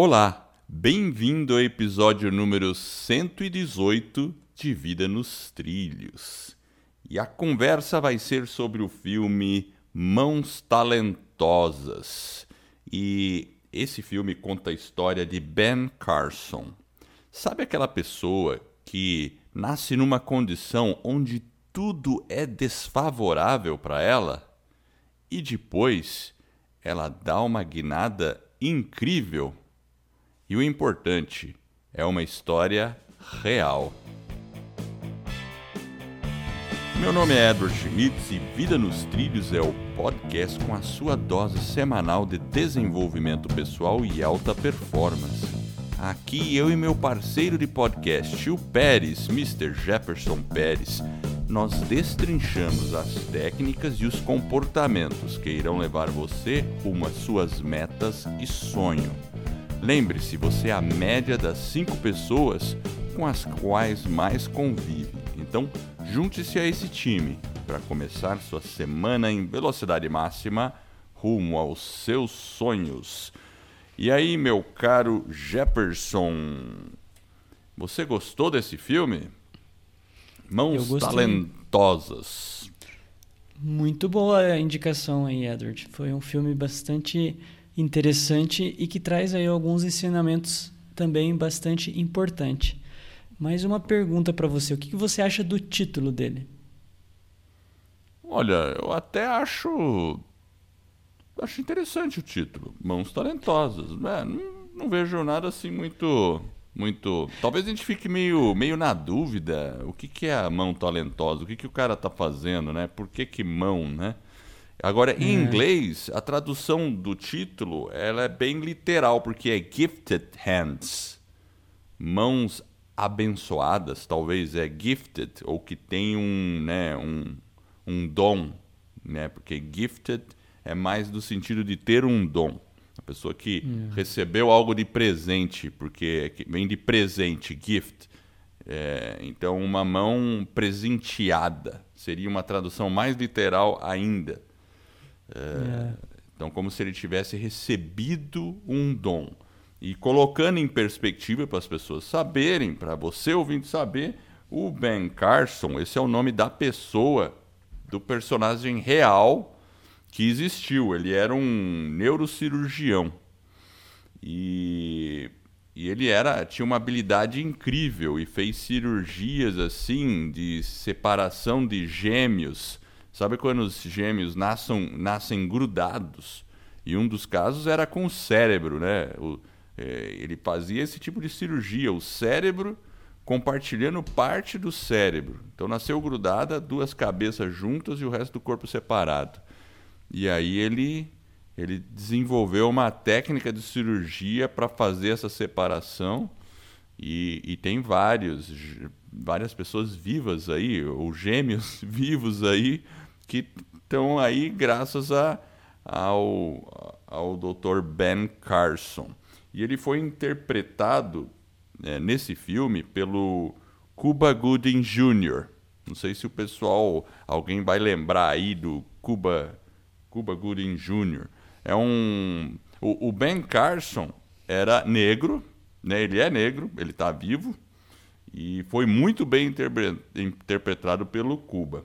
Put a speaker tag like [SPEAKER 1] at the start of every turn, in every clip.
[SPEAKER 1] Olá, bem-vindo ao episódio número 118 de Vida nos Trilhos. E a conversa vai ser sobre o filme Mãos Talentosas. E esse filme conta a história de Ben Carson. Sabe aquela pessoa que nasce numa condição onde tudo é desfavorável para ela e depois ela dá uma guinada incrível? E o importante é uma história real. Meu nome é Edward Schmitz e Vida nos Trilhos é o podcast com a sua dose semanal de desenvolvimento pessoal e alta performance. Aqui eu e meu parceiro de podcast, o Pérez, Mr. Jefferson Pérez, nós destrinchamos as técnicas e os comportamentos que irão levar você rumo às suas metas e sonho. Lembre-se, você é a média das cinco pessoas com as quais mais convive. Então, junte-se a esse time para começar sua semana em velocidade máxima rumo aos seus sonhos. E aí, meu caro Jefferson, você gostou desse filme? Mãos Talentosas.
[SPEAKER 2] Muito boa a indicação aí, Edward. Foi um filme bastante interessante e que traz aí alguns ensinamentos também bastante importante. Mais uma pergunta para você: o que você acha do título dele?
[SPEAKER 1] Olha, eu até acho acho interessante o título, Mãos Talentosas. É, não, não, vejo nada assim muito muito. Talvez a gente fique meio, meio na dúvida. O que, que é a mão talentosa? O que, que o cara tá fazendo, né? Por que, que mão, né? Agora, em é. inglês, a tradução do título ela é bem literal, porque é gifted hands. Mãos abençoadas, talvez é gifted, ou que tem um, né, um, um dom, né? Porque gifted é mais do sentido de ter um dom. A pessoa que é. recebeu algo de presente, porque vem de presente, gift. É, então, uma mão presenteada seria uma tradução mais literal ainda. É, então, como se ele tivesse recebido um dom. E colocando em perspectiva para as pessoas saberem, para você ouvindo saber, o Ben Carson, esse é o nome da pessoa, do personagem real que existiu. Ele era um neurocirurgião. E, e ele era tinha uma habilidade incrível e fez cirurgias assim de separação de gêmeos Sabe quando os gêmeos nascem, nascem grudados? E um dos casos era com o cérebro, né? O, é, ele fazia esse tipo de cirurgia, o cérebro compartilhando parte do cérebro. Então nasceu grudada, duas cabeças juntas e o resto do corpo separado. E aí ele ele desenvolveu uma técnica de cirurgia para fazer essa separação e, e, tem vários várias pessoas vivas aí ou gêmeos vivos aí que estão aí graças a, ao, ao Dr. Ben Carson. E ele foi interpretado é, nesse filme pelo Cuba Gooding Jr. Não sei se o pessoal, alguém vai lembrar aí do Cuba, Cuba Gooding Jr. É um, o, o Ben Carson era negro, né? Ele é negro, ele está vivo e foi muito bem interpretado pelo Cuba.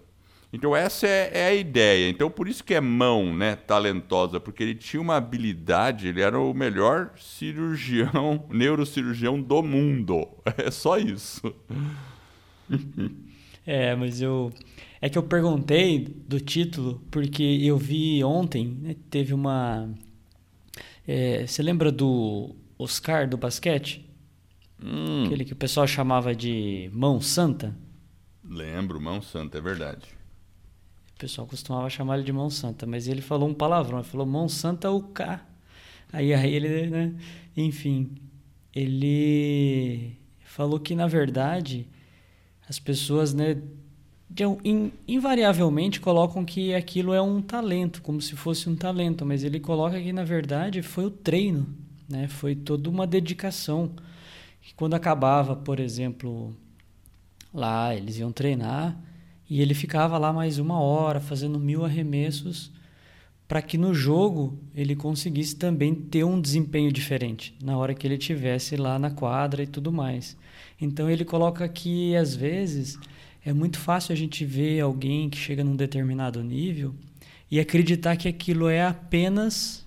[SPEAKER 1] Então essa é, é, a ideia. Então por isso que é mão, né, talentosa, porque ele tinha uma habilidade, ele era o melhor cirurgião, neurocirurgião do mundo. É só isso.
[SPEAKER 2] É, mas eu é que eu perguntei do título porque eu vi ontem, né, teve uma é, você lembra do Oscar do basquete? Hum. Aquele que o pessoal chamava de mão santa?
[SPEAKER 1] Lembro, mão santa, é verdade
[SPEAKER 2] pessoal costumava chamar ele de mão santa, mas ele falou um palavrão, ele falou mão santa o K. Aí, aí ele, né? Enfim, ele falou que na verdade as pessoas, né, invariavelmente colocam que aquilo é um talento, como se fosse um talento, mas ele coloca que na verdade foi o treino, né? Foi toda uma dedicação. Que quando acabava, por exemplo, lá eles iam treinar, e ele ficava lá mais uma hora fazendo mil arremessos para que no jogo ele conseguisse também ter um desempenho diferente na hora que ele tivesse lá na quadra e tudo mais. Então ele coloca que às vezes é muito fácil a gente ver alguém que chega num determinado nível e acreditar que aquilo é apenas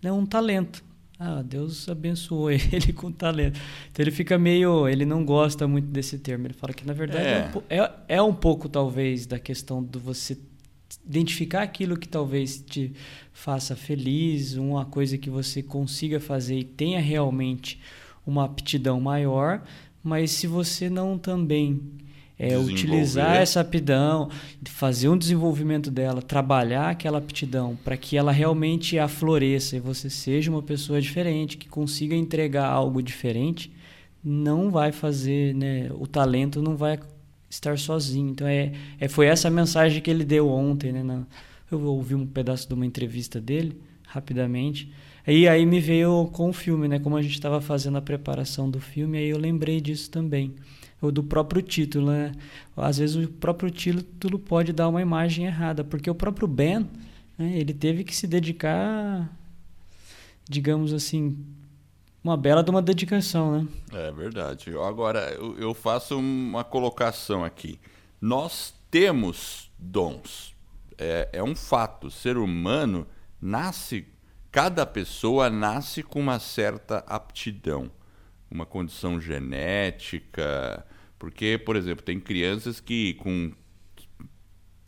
[SPEAKER 2] né, um talento. Ah, Deus abençoou ele com talento. Então ele fica meio. Ele não gosta muito desse termo. Ele fala que, na verdade, é, é, é um pouco, talvez, da questão do você identificar aquilo que talvez te faça feliz, uma coisa que você consiga fazer e tenha realmente uma aptidão maior, mas se você não também é, utilizar essa aptidão, fazer um desenvolvimento dela, trabalhar aquela aptidão para que ela realmente afloreça e você seja uma pessoa diferente, que consiga entregar algo diferente, não vai fazer, né, o talento não vai estar sozinho. Então é, é foi essa mensagem que ele deu ontem, né? Na, eu ouvi um pedaço de uma entrevista dele rapidamente. E aí me veio com o filme, né? Como a gente estava fazendo a preparação do filme, aí eu lembrei disso também. Ou do próprio título, né? Às vezes o próprio título pode dar uma imagem errada, porque o próprio Ben, né, ele teve que se dedicar, digamos assim, uma bela de uma dedicação, né?
[SPEAKER 1] É verdade. Agora, eu faço uma colocação aqui. Nós temos dons. É, é um fato. Ser humano nasce, cada pessoa nasce com uma certa aptidão, uma condição genética. Porque, por exemplo, tem crianças que com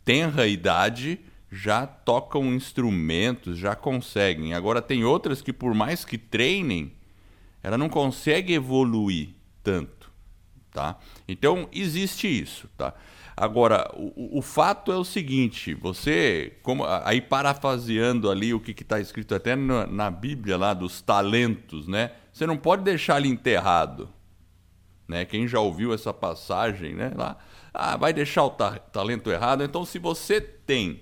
[SPEAKER 1] tenra idade já tocam instrumentos, já conseguem. Agora tem outras que por mais que treinem, ela não consegue evoluir tanto, tá? Então existe isso, tá? Agora, o, o fato é o seguinte, você, como aí parafraseando ali o que está escrito até na, na, Bíblia lá dos talentos, né? Você não pode deixar ele enterrado, né? Quem já ouviu essa passagem, né? Lá, ah, vai deixar o ta talento errado. Então, se você tem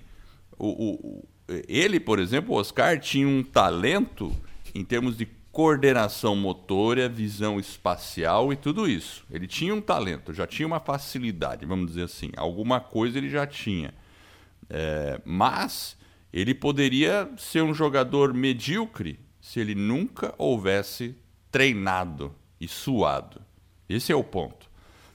[SPEAKER 1] o, o, ele, por exemplo, o Oscar tinha um talento em termos de coordenação motora, visão espacial e tudo isso. Ele tinha um talento, já tinha uma facilidade, vamos dizer assim. Alguma coisa ele já tinha. É, mas ele poderia ser um jogador medíocre se ele nunca houvesse treinado e suado. Esse é o ponto.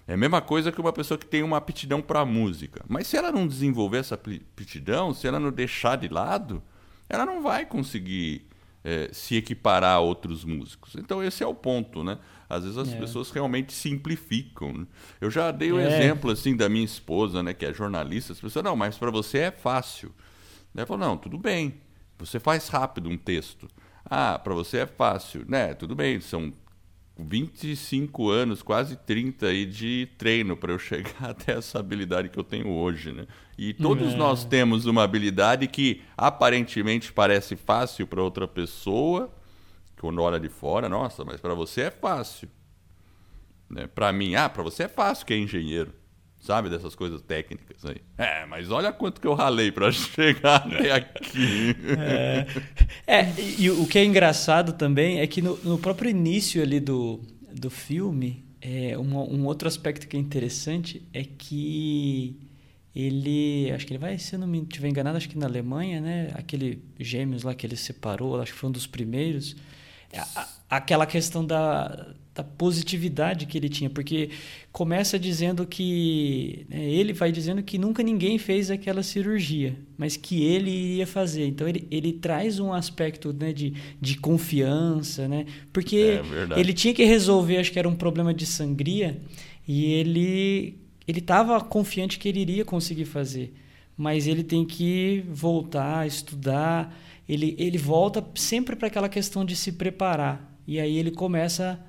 [SPEAKER 1] É a mesma coisa que uma pessoa que tem uma aptidão para música. Mas se ela não desenvolver essa aptidão, se ela não deixar de lado, ela não vai conseguir é, se equiparar a outros músicos. Então esse é o ponto, né? Às vezes as é. pessoas realmente simplificam. Né? Eu já dei o um é. exemplo assim da minha esposa, né, que é jornalista. As pessoas não, mas para você é fácil. Ela falou não, tudo bem. Você faz rápido um texto. Ah, para você é fácil, né? Tudo bem, são 25 anos, quase 30 aí de treino para eu chegar até essa habilidade que eu tenho hoje, né? E todos é. nós temos uma habilidade que aparentemente parece fácil para outra pessoa, quando olha de fora, nossa, mas para você é fácil. Né? Para mim, ah, para você é fácil que é engenheiro sabe? Dessas coisas técnicas aí. É, mas olha quanto que eu ralei para chegar até aqui.
[SPEAKER 2] É, é, e o que é engraçado também é que no, no próprio início ali do, do filme, é, um, um outro aspecto que é interessante é que ele, acho que ele vai, se eu não me estiver enganado, acho que na Alemanha, né? Aquele Gêmeos lá que ele separou, acho que foi um dos primeiros. É, aquela questão da, da positividade que ele tinha, porque começa dizendo que né, ele vai dizendo que nunca ninguém fez aquela cirurgia, mas que ele iria fazer. Então ele, ele traz um aspecto né, de, de confiança, né? Porque é ele tinha que resolver, acho que era um problema de sangria, e ele ele estava confiante que ele iria conseguir fazer, mas ele tem que voltar, estudar. Ele, ele volta sempre para aquela questão de se preparar. E aí ele começa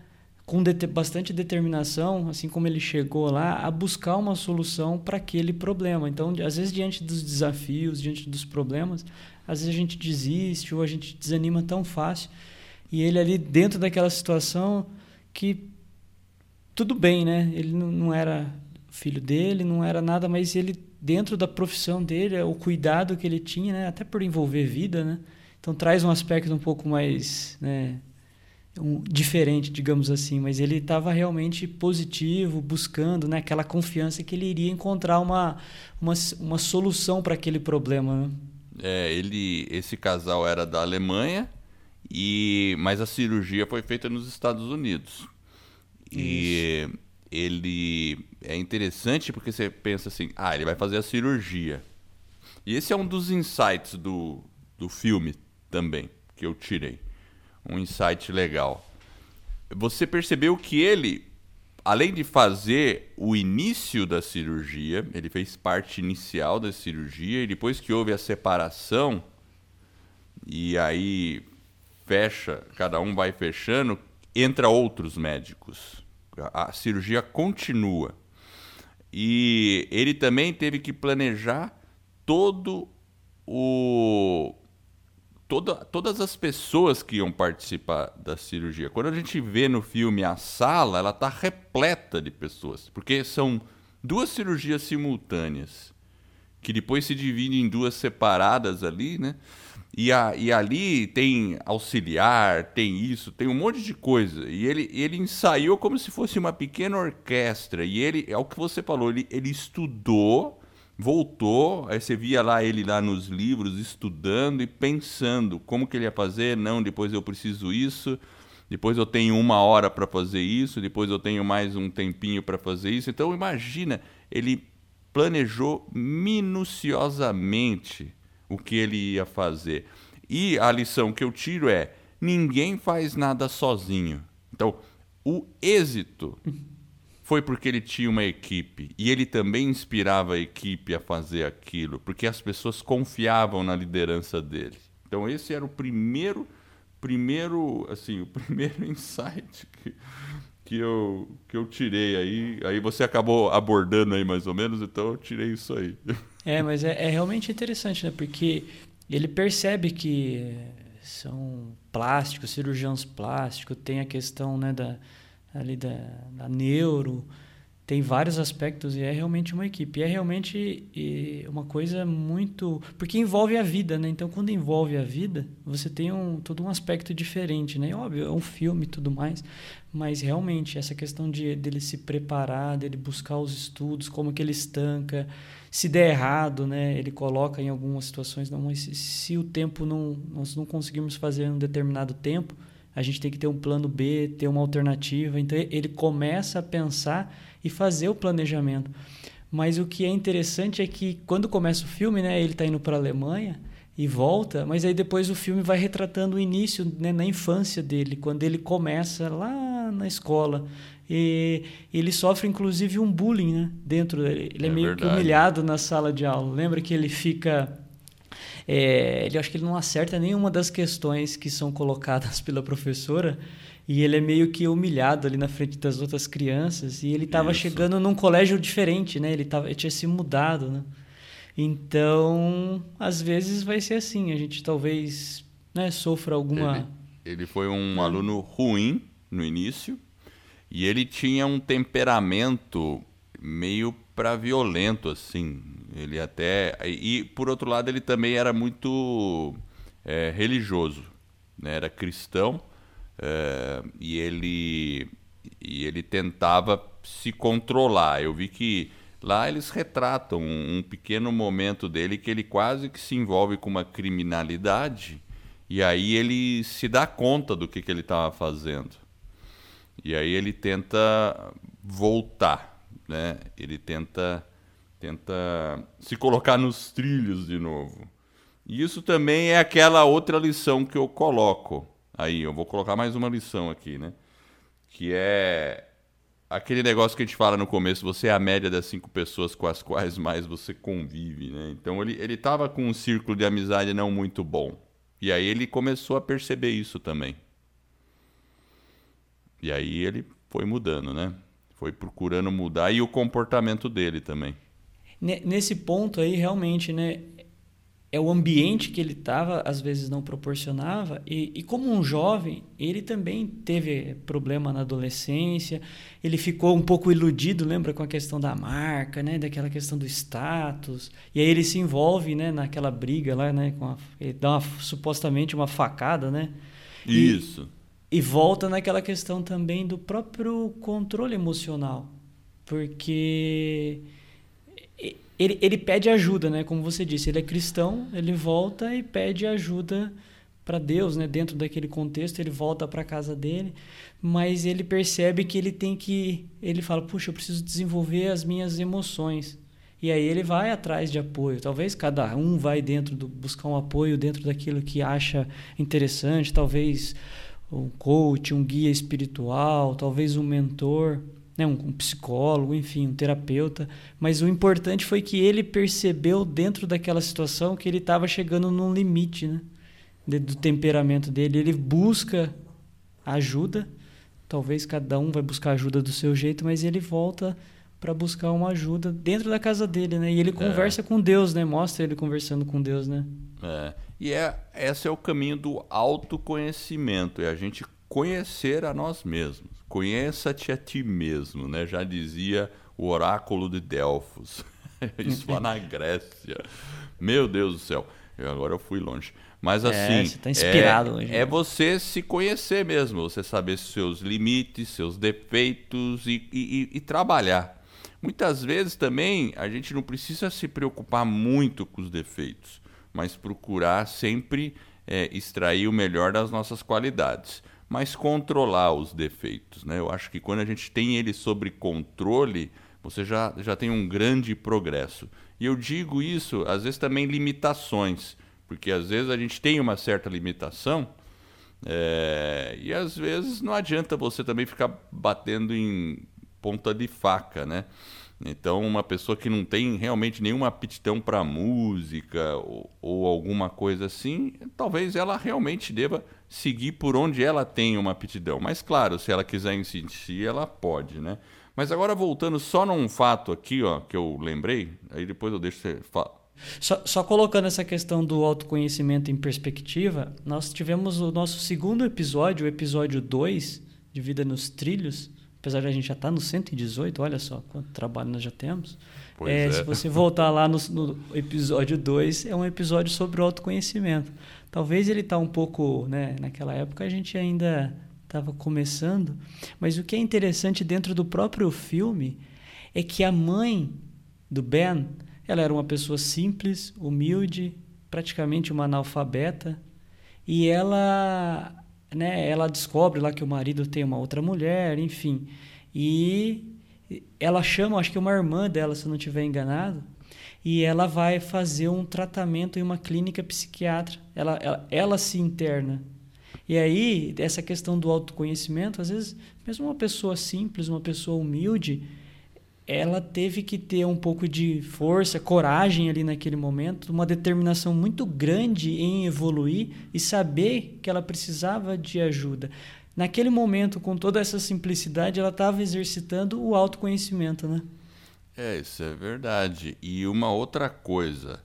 [SPEAKER 2] com bastante determinação, assim como ele chegou lá, a buscar uma solução para aquele problema. Então, às vezes, diante dos desafios, diante dos problemas, às vezes a gente desiste ou a gente desanima tão fácil. E ele ali dentro daquela situação que tudo bem, né? Ele não era filho dele, não era nada, mas ele dentro da profissão dele, o cuidado que ele tinha, né? Até por envolver vida, né? Então traz um aspecto um pouco mais, né? Um, diferente, digamos assim, mas ele estava realmente positivo, buscando né, aquela confiança que ele iria encontrar uma, uma, uma solução para aquele problema. Né?
[SPEAKER 1] É, ele, esse casal era da Alemanha, e mas a cirurgia foi feita nos Estados Unidos. E Isso. ele é interessante porque você pensa assim, ah, ele vai fazer a cirurgia. E esse é um dos insights do, do filme também, que eu tirei. Um insight legal. Você percebeu que ele, além de fazer o início da cirurgia, ele fez parte inicial da cirurgia, e depois que houve a separação, e aí fecha, cada um vai fechando, entra outros médicos. A cirurgia continua. E ele também teve que planejar todo o toda, todas as pessoas que iam participar da cirurgia. Quando a gente vê no filme a sala, ela está repleta de pessoas, porque são duas cirurgias simultâneas que depois se dividem em duas separadas ali, né? E, a, e ali tem auxiliar, tem isso, tem um monte de coisa. E ele, ele ensaiou como se fosse uma pequena orquestra. E ele, é o que você falou, ele, ele estudou, voltou, aí você via lá ele lá nos livros estudando e pensando como que ele ia fazer. Não, depois eu preciso isso, depois eu tenho uma hora para fazer isso, depois eu tenho mais um tempinho para fazer isso. Então imagina, ele planejou minuciosamente o que ele ia fazer. E a lição que eu tiro é: ninguém faz nada sozinho. Então, o êxito foi porque ele tinha uma equipe e ele também inspirava a equipe a fazer aquilo, porque as pessoas confiavam na liderança dele. Então, esse era o primeiro primeiro, assim, o primeiro insight que, que eu, que eu tirei aí. Aí você acabou abordando aí mais ou menos, então eu tirei isso aí.
[SPEAKER 2] É, mas é, é realmente interessante, né? Porque ele percebe que são plásticos, cirurgiões plásticos, tem a questão né, da, ali da, da neuro, tem vários aspectos e é realmente uma equipe. E é realmente uma coisa muito. Porque envolve a vida, né? Então, quando envolve a vida, você tem um, todo um aspecto diferente, né? Óbvio, é um filme e tudo mais, mas realmente essa questão de dele se preparar, dele buscar os estudos, como que ele estanca. Se der errado, né? Ele coloca em algumas situações, não, mas se, se o tempo não. Nós não conseguimos fazer em um determinado tempo, a gente tem que ter um plano B, ter uma alternativa. Então, ele começa a pensar e fazer o planejamento. Mas o que é interessante é que quando começa o filme, né, ele está indo para a Alemanha e volta, mas aí depois o filme vai retratando o início, né, na infância dele, quando ele começa lá na escola. E ele sofre inclusive um bullying, né, dentro dele. Ele é, é meio verdade. que humilhado na sala de aula. Lembra que ele fica é, ele acho que ele não acerta nenhuma das questões que são colocadas pela professora e ele é meio que humilhado ali na frente das outras crianças e ele estava chegando num colégio diferente, né? Ele, tava, ele tinha se mudado, né? Então, às vezes vai ser assim, a gente talvez né, sofra alguma...
[SPEAKER 1] Ele, ele foi um aluno ruim no início e ele tinha um temperamento meio para violento, assim. Ele até... E, por outro lado, ele também era muito é, religioso, né? Era cristão é, e ele e ele tentava se controlar. Eu vi que lá eles retratam um, um, pequeno momento dele que ele quase que se envolve com uma criminalidade e aí ele se dá conta do que, que ele estava fazendo. E aí ele tenta voltar, né? Ele tenta tenta se colocar nos trilhos de novo. E isso também é aquela outra lição que eu coloco Aí, eu vou colocar mais uma lição aqui, né? Que é aquele negócio que a gente fala no começo, você é a média das cinco pessoas com as quais mais você convive, né? Então ele, ele tava com um círculo de amizade não muito bom. E aí ele começou a perceber isso também. E aí ele foi mudando, né? Foi procurando mudar e o comportamento dele também.
[SPEAKER 2] Nesse ponto aí, realmente, né? é o ambiente que ele estava, às vezes não proporcionava. E, e, como um jovem, ele também teve problema na adolescência. Ele ficou um pouco iludido, lembra, com a questão da marca, né? daquela questão do status. E aí ele se envolve né? naquela briga lá, né? Com a, ele dá uma, supostamente uma facada, né?
[SPEAKER 1] Isso.
[SPEAKER 2] E, e volta naquela questão também do próprio controle emocional. Porque ele, ele pede ajuda, né? Como você disse, ele é cristão, ele volta e pede ajuda para Deus, né? Dentro daquele contexto, ele volta para casa dele, mas ele percebe que ele tem que, ele fala, puxa, eu preciso desenvolver as minhas emoções. E aí ele vai atrás de apoio. Talvez cada um vai dentro do buscar um apoio dentro daquilo que acha interessante, talvez um coach, um guia espiritual, talvez um mentor né, um, um psicólogo, enfim, um terapeuta. Mas o importante foi que ele percebeu dentro daquela situação que ele estava chegando num limite, né, do temperamento dele. Ele busca ajuda. Talvez cada um vai buscar ajuda do seu jeito, mas ele volta para buscar uma ajuda dentro da casa dele, né? E ele é. conversa é. com Deus, né? Mostra ele conversando com Deus, né?
[SPEAKER 1] É. E é, esse é o caminho do autoconhecimento, é a gente conhecer a nós mesmos. Conheça-te a ti mesmo, né? Já dizia o oráculo de Delfos. Isso lá na Grécia. Meu Deus do céu. Eu, agora eu fui longe. Mas é, assim,
[SPEAKER 2] você tá inspirado
[SPEAKER 1] é,
[SPEAKER 2] hoje,
[SPEAKER 1] é você se conhecer mesmo, você saber seus limites, seus defeitos e, e, e trabalhar. Muitas vezes também a gente não precisa se preocupar muito com os defeitos, mas procurar sempre é, extrair o melhor das nossas qualidades mas controlar os defeitos. Né? Eu acho que quando a gente tem ele sob controle, você já, já tem um grande progresso. E eu digo isso, às vezes também limitações, porque às vezes a gente tem uma certa limitação é, e às vezes não adianta você também ficar batendo em ponta de faca, né? Então, uma pessoa que não tem realmente nenhuma aptidão para música ou, ou, alguma coisa assim, talvez ela realmente deva seguir por onde ela tem uma aptidão. Mas, claro, se ela quiser insistir, ela pode, né? Mas agora, voltando só num fato aqui, ó, que eu lembrei, aí depois eu deixo você falar.
[SPEAKER 2] Só, só, colocando essa questão do autoconhecimento em perspectiva, nós tivemos o nosso segundo episódio, o episódio 2, de Vida nos Trilhos, apesar de a gente já estar tá no 118, olha só quanto trabalho nós já temos. É, é. Se você voltar lá no, no episódio 2, é um episódio sobre o autoconhecimento. Talvez ele está um pouco, né, naquela época a gente ainda estava começando, mas o que é interessante dentro do próprio filme é que a mãe do Ben, ela era uma pessoa simples, humilde, praticamente uma analfabeta, e ela né, ela descobre lá que o marido tem uma outra mulher, enfim. E ela chama, acho que uma irmã dela, se eu não estiver enganado, e ela vai fazer um tratamento em uma clínica psiquiátrica. Ela, ela, ela se interna. E aí, essa questão do autoconhecimento, às vezes, mesmo uma pessoa simples, uma pessoa humilde, ela teve que ter um pouco de força, coragem ali naquele momento, uma determinação muito grande em evoluir e saber que ela precisava de ajuda. Naquele momento, com toda essa simplicidade, ela estava exercitando o autoconhecimento, né?
[SPEAKER 1] É, isso é verdade. E uma outra coisa,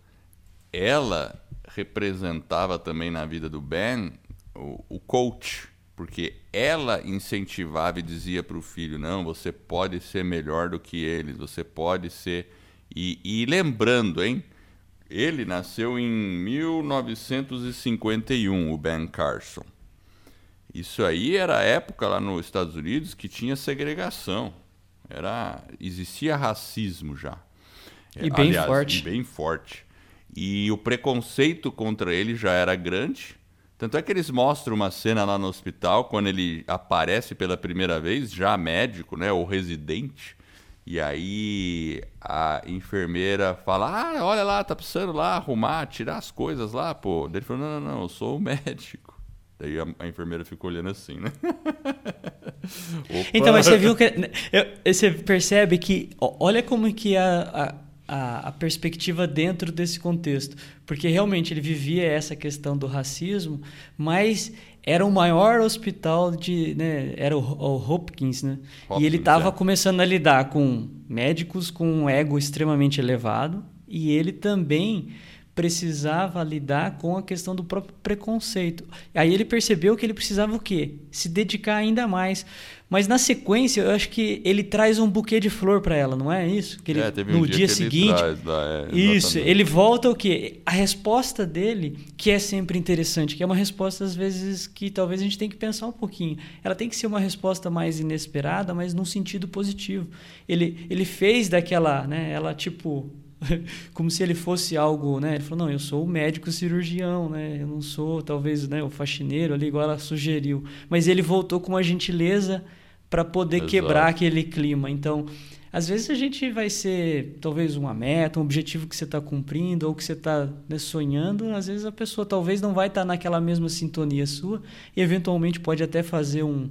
[SPEAKER 1] ela representava também na vida do Ben o, o coach porque ela incentivava e dizia para o filho: não, você pode ser melhor do que eles, você pode ser. E, e lembrando, hein? Ele nasceu em 1951, o Ben Carson. Isso aí era a época lá nos Estados Unidos que tinha segregação. Era, existia racismo já.
[SPEAKER 2] E bem Aliás, forte.
[SPEAKER 1] E bem forte. E o preconceito contra ele já era grande. Tanto é que eles mostram uma cena lá no hospital, quando ele aparece pela primeira vez, já médico, né, ou residente. E aí a enfermeira fala: Ah, olha lá, tá precisando lá arrumar, tirar as coisas lá, pô. Daí ele falou: Não, não, não, eu sou o médico. Daí a, a enfermeira ficou olhando assim, né?
[SPEAKER 2] então, mas você viu que. Você percebe que. Olha como que a, a a, a, perspectiva dentro desse contexto. Porque realmente ele vivia essa questão do racismo, mas era o maior hospital de. Né, era o, o Hopkins, né? Hopkins, e ele estava é. começando a lidar com médicos com um ego extremamente elevado, e ele também precisava lidar com a questão do próprio preconceito. Aí ele percebeu que ele precisava o quê? Se dedicar ainda mais. Mas na sequência, eu acho que ele traz um buquê de flor para ela, não é isso? Que ele,
[SPEAKER 1] é, um
[SPEAKER 2] no dia,
[SPEAKER 1] dia
[SPEAKER 2] seguinte.
[SPEAKER 1] Ele lá,
[SPEAKER 2] é, isso, ele volta o quê? A resposta dele, que é sempre interessante, que é uma resposta às vezes que talvez a gente tenha que pensar um pouquinho. Ela tem que ser uma resposta mais inesperada, mas num sentido positivo. Ele, ele fez daquela, né, ela tipo como se ele fosse algo, né? Ele falou, não, eu sou o médico cirurgião, né? Eu não sou, talvez, né, o faxineiro ali, igual ela sugeriu. Mas ele voltou com uma gentileza para poder Exato. quebrar aquele clima. Então, às vezes a gente vai ser, talvez, uma meta, um objetivo que você está cumprindo ou que você está né, sonhando. Às vezes a pessoa talvez não vai estar tá naquela mesma sintonia sua e, eventualmente, pode até fazer um,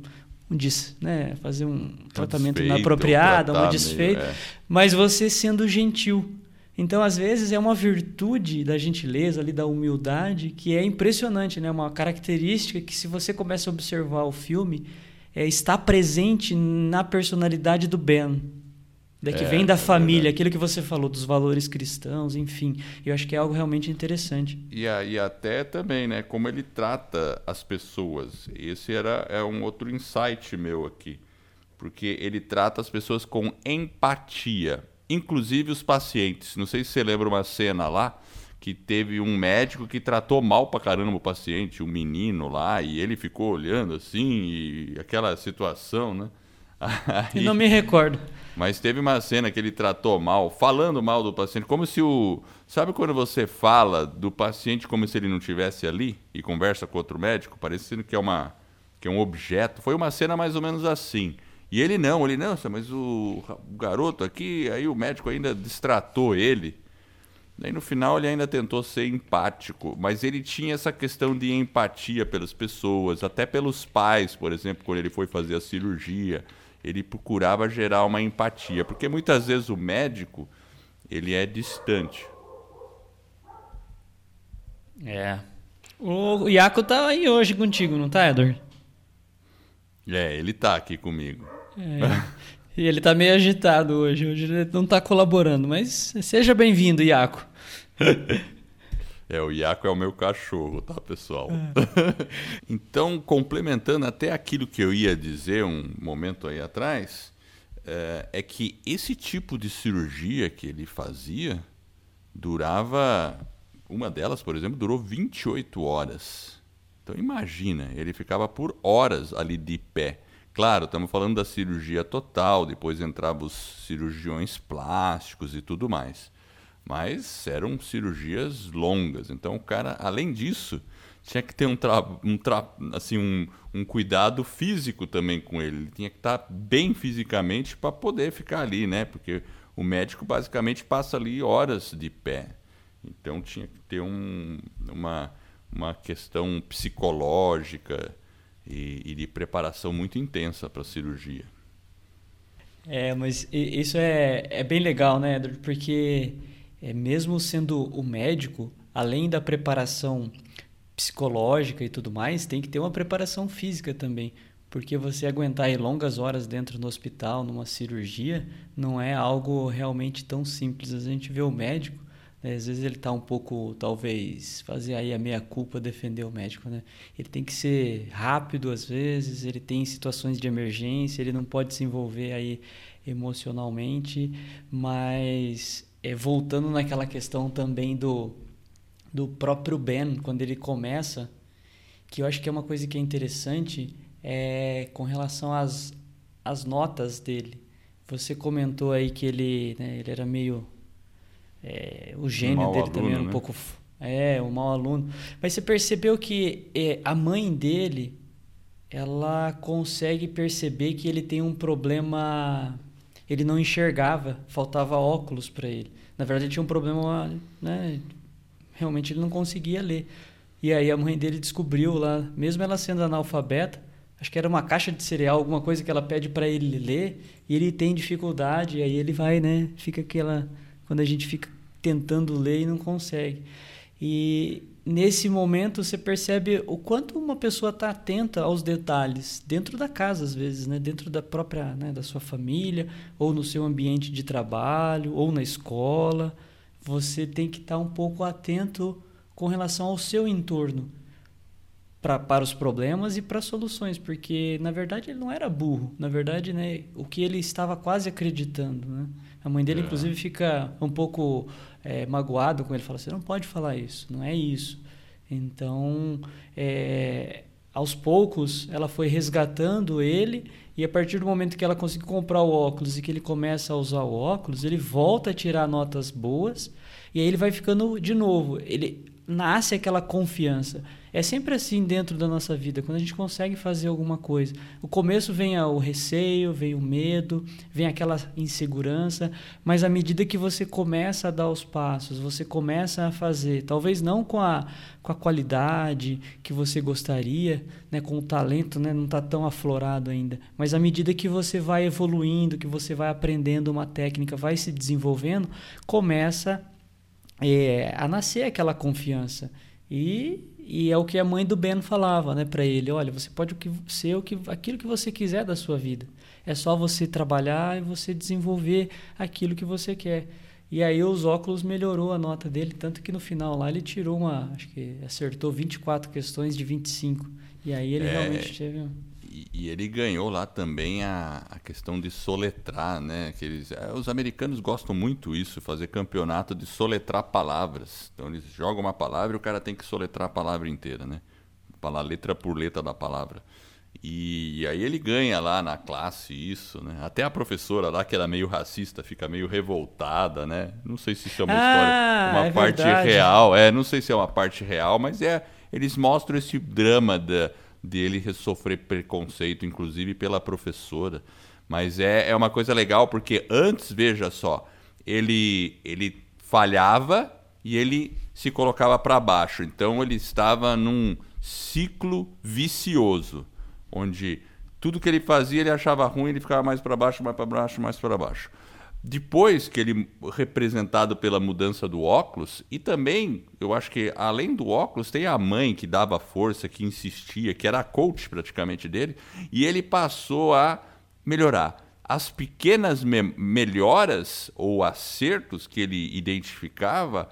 [SPEAKER 2] um des, né, fazer um tratamento inapropriado, um desfeito, é. mas você sendo gentil. Então, às vezes, é uma virtude da gentileza, ali, da humildade, que é impressionante, né? Uma característica que, se você começa a observar o filme, é, está presente na personalidade do Ben. Da que é, vem da é família, aquilo que você falou, dos valores cristãos, enfim. Eu acho que é algo realmente interessante.
[SPEAKER 1] E, e até também, né, como ele trata as pessoas. Esse era é um outro insight meu aqui. Porque ele trata as pessoas com empatia, inclusive os pacientes. Não sei se você lembra uma cena lá que teve um médico que tratou mal pra caramba o paciente, um menino lá, e ele ficou olhando assim, e aquela situação, né?
[SPEAKER 2] Aí, não me recordo.
[SPEAKER 1] Mas teve uma cena que ele tratou mal, falando mal do paciente, como se o. Sabe quando você fala do paciente como se ele não tivesse ali e conversa com outro médico, parecendo que é uma que é um objeto? Foi uma cena mais ou menos assim. E ele não, ele não, mas o, o garoto aqui, aí o médico ainda distratou ele. Daí no final ele ainda tentou ser empático, mas ele tinha essa questão de empatia pelas pessoas, até pelos pais, por exemplo, quando ele foi fazer a cirurgia ele procurava gerar uma empatia, porque muitas vezes o médico ele é distante.
[SPEAKER 2] É. O Iaco tá aí hoje contigo, não tá, Edward?
[SPEAKER 1] É, ele tá aqui comigo.
[SPEAKER 2] É. e ele tá meio agitado hoje, hoje ele não tá colaborando, mas seja bem-vindo, Iaco.
[SPEAKER 1] É, o Iaco é o meu cachorro, tá, pessoal? É. então, complementando até aquilo que eu ia dizer um momento aí atrás, é, é, que esse tipo de cirurgia que ele fazia durava. Uma delas, por exemplo, durou 28 horas. Então, imagina, ele ficava por horas ali de pé. Claro, estamos falando da cirurgia total, depois entravam os cirurgiões plásticos e tudo mais mas eram cirurgias longas. Então o cara, além disso, tinha que ter um, tra um, tra assim, um, um cuidado físico também com ele. Ele tinha que estar bem fisicamente para poder ficar ali, né? Porque o médico basicamente passa ali horas de pé. Então tinha que ter um, uma, uma questão psicológica e, e de preparação muito intensa para a cirurgia.
[SPEAKER 2] É, mas isso é, é bem legal, né, Edward? Porque é, mesmo sendo o médico, além da preparação psicológica e tudo mais, tem que ter uma preparação física também. Porque você aguentar longas horas dentro do hospital, numa cirurgia, não é algo realmente tão simples. A gente vê o médico, né? às vezes ele está um pouco, talvez, fazer aí a meia-culpa, defender o médico. Né? Ele tem que ser rápido às vezes, ele tem situações de emergência, ele não pode se envolver aí emocionalmente, mas é, voltando naquela questão também do, do próprio Ben, quando ele começa, que eu acho que é uma coisa que é interessante, é com relação às, às notas dele. Você comentou aí que ele, né, ele era meio. É, o gênio dele aluno, também era um né? pouco. É, um mau aluno. Mas você percebeu que é, a mãe dele ela consegue perceber que ele tem um problema ele não enxergava, faltava óculos para ele. Na verdade, ele tinha um problema, né? Realmente ele não conseguia ler. E aí a mãe dele descobriu lá, mesmo ela sendo analfabeta, acho que era uma caixa de cereal, alguma coisa que ela pede para ele ler, e ele tem dificuldade, e aí ele vai, né? Fica aquela quando a gente fica tentando ler e não consegue. E nesse momento você percebe o quanto uma pessoa está atenta aos detalhes dentro da casa às vezes né? Dentro da própria né, da sua família ou no seu ambiente de trabalho ou na escola. Você tem que estar tá um pouco atento com relação ao seu entorno pra, para os problemas e para soluções porque na verdade ele não era burro. Na verdade né o que ele estava quase acreditando né a mãe dele, é. inclusive, fica um pouco é, magoado com ele. Fala, você não pode falar isso, não é isso. Então, é, aos poucos ela foi resgatando ele e a partir do momento que ela conseguiu comprar o óculos e que ele começa a usar o óculos, ele volta a tirar notas boas e aí ele vai ficando de novo. Ele nasce aquela confiança. É sempre assim dentro da nossa vida, quando a gente consegue fazer alguma coisa. O começo vem o receio, vem o medo, vem aquela insegurança, mas à medida que você começa a dar os passos, você começa a fazer, talvez não com a, com a qualidade que você gostaria, né, com o talento, né, não está tão aflorado ainda, mas à medida que você vai evoluindo, que você vai aprendendo uma técnica, vai se desenvolvendo, começa é, a nascer aquela confiança. E, e, é o que a mãe do Ben falava né, para ele: olha, você pode ser o que, aquilo que você quiser da sua vida. É só você trabalhar e você desenvolver aquilo que você quer. E aí os óculos melhorou a nota dele, tanto que no final lá ele tirou uma, acho que acertou 24 questões de 25. E aí ele é... realmente teve
[SPEAKER 1] e, ele ganhou lá também a, a questão de soletrar, né? Que eles, é, os americanos gostam muito isso, fazer campeonato de soletrar palavras. Então eles jogam uma palavra e o cara tem que soletrar a palavra inteira, né? Falar letra por letra da palavra. E, e aí ele ganha lá na classe isso, né? Até a professora lá, que era meio racista, fica meio revoltada, né? Não sei se isso é uma ah, história, uma é parte verdade. real. É, não sei se é uma parte real, mas é. Eles mostram esse drama da dele sofrer preconceito, inclusive pela professora. Mas é, é uma coisa legal porque antes, veja só, ele, ele falhava e ele se colocava para baixo. Então ele estava num ciclo vicioso, onde tudo que ele fazia ele achava ruim, ele ficava mais para baixo, mais para baixo, mais para baixo. Depois que ele representado pela mudança do óculos e também eu acho que além do óculos tem a mãe que dava força, que insistia, que era a coach praticamente dele e ele passou a melhorar. As pequenas me melhoras ou acertos que ele identificava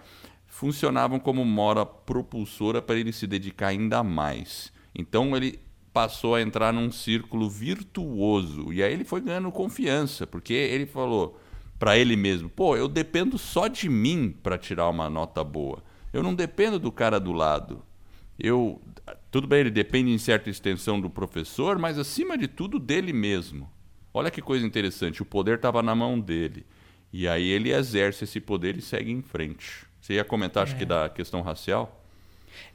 [SPEAKER 1] funcionavam como mora propulsora para ele se dedicar ainda mais. Então ele passou a entrar num círculo virtuoso e aí ele foi ganhando confiança, porque ele falou: para ele mesmo. Pô, eu dependo só de mim para tirar uma nota boa. Eu não dependo do cara do lado. Eu tudo bem, ele depende em certa extensão do professor, mas acima de tudo dele mesmo. Olha que coisa interessante, o poder estava na mão dele. E aí ele exerce esse poder e segue em frente. Você ia comentar, é. acho que é. da questão racial?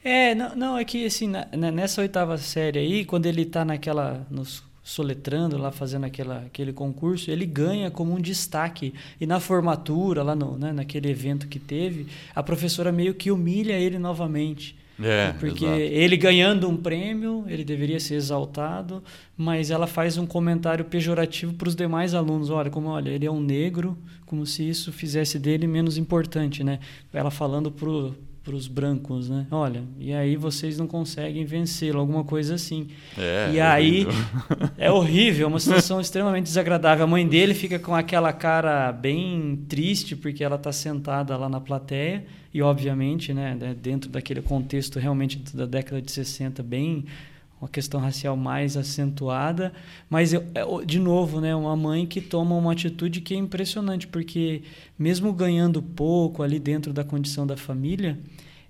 [SPEAKER 2] É, não, não é que assim, na, nessa oitava série aí, quando ele está naquela. nos soletrando lá, fazendo aquela, aquele concurso, ele ganha como um destaque. E na formatura, lá no, né, naquele evento que teve, a professora meio que humilha ele novamente. É, porque exato. ele ganhando um prêmio, ele deveria ser exaltado, mas ela faz um comentário pejorativo para os demais alunos. Olha, como olha, ele é um negro, como se isso fizesse dele menos importante, né? Ela falando pro para os brancos, né? Olha, e aí vocês não conseguem vencê-lo, alguma coisa assim. É, e é aí horrível. é horrível, é uma situação extremamente desagradável. A mãe dele fica com aquela cara bem triste porque ela está sentada lá na plateia e obviamente, né, dentro daquele contexto realmente da década de 60 bem uma questão racial mais acentuada, mas eu, é, de novo, né, uma mãe que toma uma atitude que é impressionante, porque mesmo ganhando pouco ali dentro da condição da família,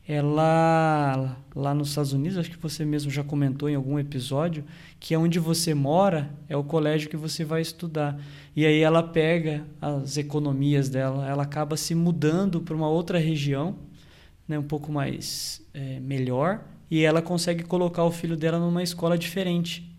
[SPEAKER 2] ela lá nos Estados Unidos, acho que você mesmo já comentou em algum episódio, que é onde você mora é o colégio que você vai estudar. E aí ela pega as economias dela, ela acaba se mudando para uma outra região, né, um pouco mais é, melhor, e ela consegue colocar o filho dela numa escola diferente.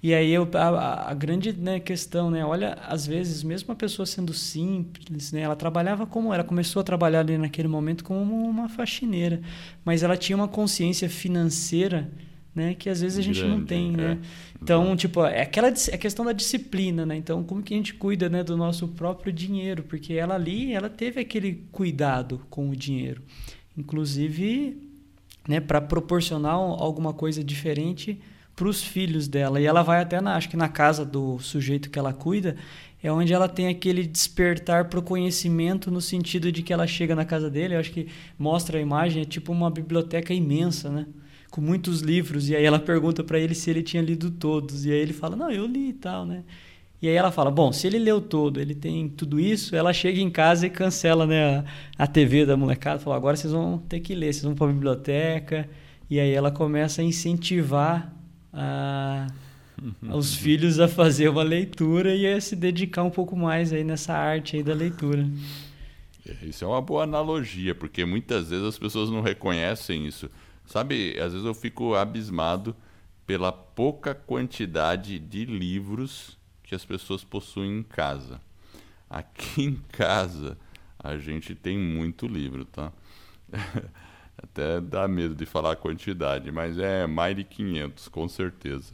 [SPEAKER 2] E aí eu, a, a, grande né, questão, né? Olha, às vezes, mesmo a pessoa sendo simples, né? Ela trabalhava como... Ela começou a trabalhar ali naquele momento como uma faxineira. Mas ela tinha uma consciência financeira, né? Que às vezes a gente Grande, não tem, né? É. Então, tipo, é aquela é a questão da disciplina, né? Então, como que a gente cuida né, do nosso próprio dinheiro? Porque ela ali, ela teve aquele cuidado com o dinheiro. Inclusive né, para proporcionar alguma coisa diferente para os filhos dela. E ela vai até, na, acho que na casa do sujeito que ela cuida, é onde ela tem aquele despertar para o conhecimento no sentido de que ela chega na casa dele, eu acho que mostra a imagem, é tipo uma biblioteca imensa, né? Com muitos livros, e aí ela pergunta para ele se ele tinha lido todos, e aí ele fala, não, eu li e tal, né? E aí ela fala, bom, se ele leu todo, ele tem tudo isso, ela chega em casa e cancela né, a, a TV da molecada, fala, agora vocês vão ter que ler, vocês vão para a biblioteca. E aí ela começa a incentivar a, os filhos a fazer uma leitura e a se dedicar um pouco mais aí nessa arte aí da leitura.
[SPEAKER 1] Isso é uma boa analogia, porque muitas vezes as pessoas não reconhecem isso. Sabe, às vezes eu fico abismado pela pouca quantidade de livros que as pessoas possuem em casa. Aqui em casa a gente tem muito livro, tá? Até dá medo de falar a quantidade, mas é mais de 500, com certeza.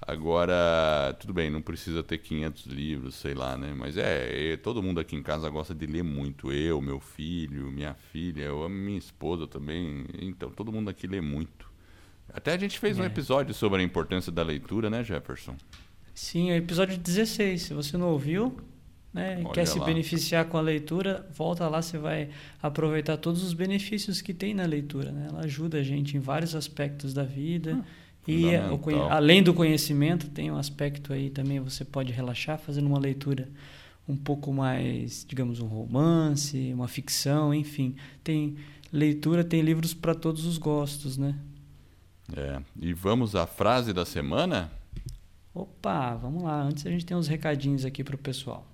[SPEAKER 1] Agora, tudo bem, não precisa ter 500 livros, sei lá, né? Mas é, é, todo mundo aqui em casa gosta de ler muito. Eu, meu filho, minha filha, eu, minha esposa também. Então, todo mundo aqui lê muito. Até a gente fez é. um episódio sobre a importância da leitura, né, Jefferson?
[SPEAKER 2] Sim, é o episódio 16. Se você não ouviu, né, quer lá. se beneficiar com a leitura, volta lá, você vai aproveitar todos os benefícios que tem na leitura. Né? Ela ajuda a gente em vários aspectos da vida. Ah e além do conhecimento, tem um aspecto aí também, você pode relaxar fazendo uma leitura um pouco mais, digamos, um romance, uma ficção, enfim. Tem leitura, tem livros para todos os gostos, né?
[SPEAKER 1] É. E vamos à frase da semana?
[SPEAKER 2] Opa, vamos lá. Antes a gente tem uns recadinhos aqui para o pessoal.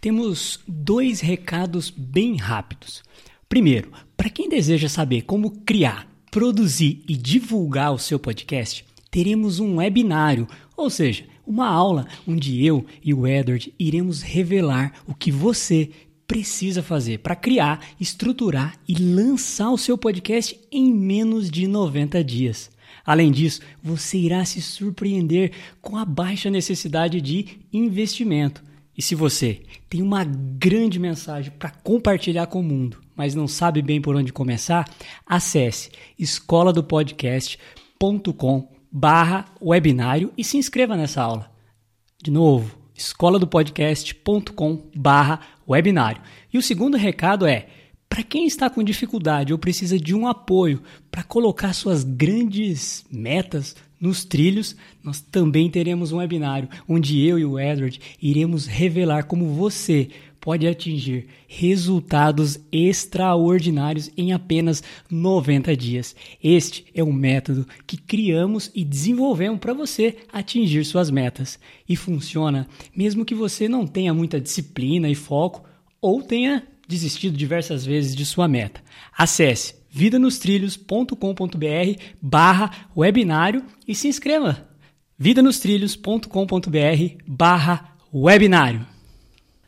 [SPEAKER 2] Temos dois recados bem rápidos. Primeiro, para quem deseja saber como criar produzir e divulgar o seu podcast, teremos um webinário, ou seja, uma aula onde eu e o Edward iremos revelar o que você precisa fazer para criar, estruturar e lançar o seu podcast em menos de 90 dias. Além disso, você irá se surpreender com a baixa necessidade de investimento. E se você tem uma grande mensagem para compartilhar com o mundo, mas não sabe bem por onde começar, acesse escola do barra webinário e se inscreva nessa aula. De novo, escola do podcast.com barra webinário. E o segundo recado é, para quem está com dificuldade ou precisa de um apoio para colocar suas grandes metas nos trilhos, nós também teremos um webinário onde eu e o Edward iremos revelar como você pode atingir resultados extraordinários em apenas 90 dias. Este é um método que criamos e desenvolvemos para você atingir suas metas. E funciona mesmo que você não tenha muita disciplina e foco ou tenha desistido diversas vezes de sua meta. Acesse vidanostrilhos.com.br barra webinário e se inscreva. vidanostrilhos.com.br barra webinário.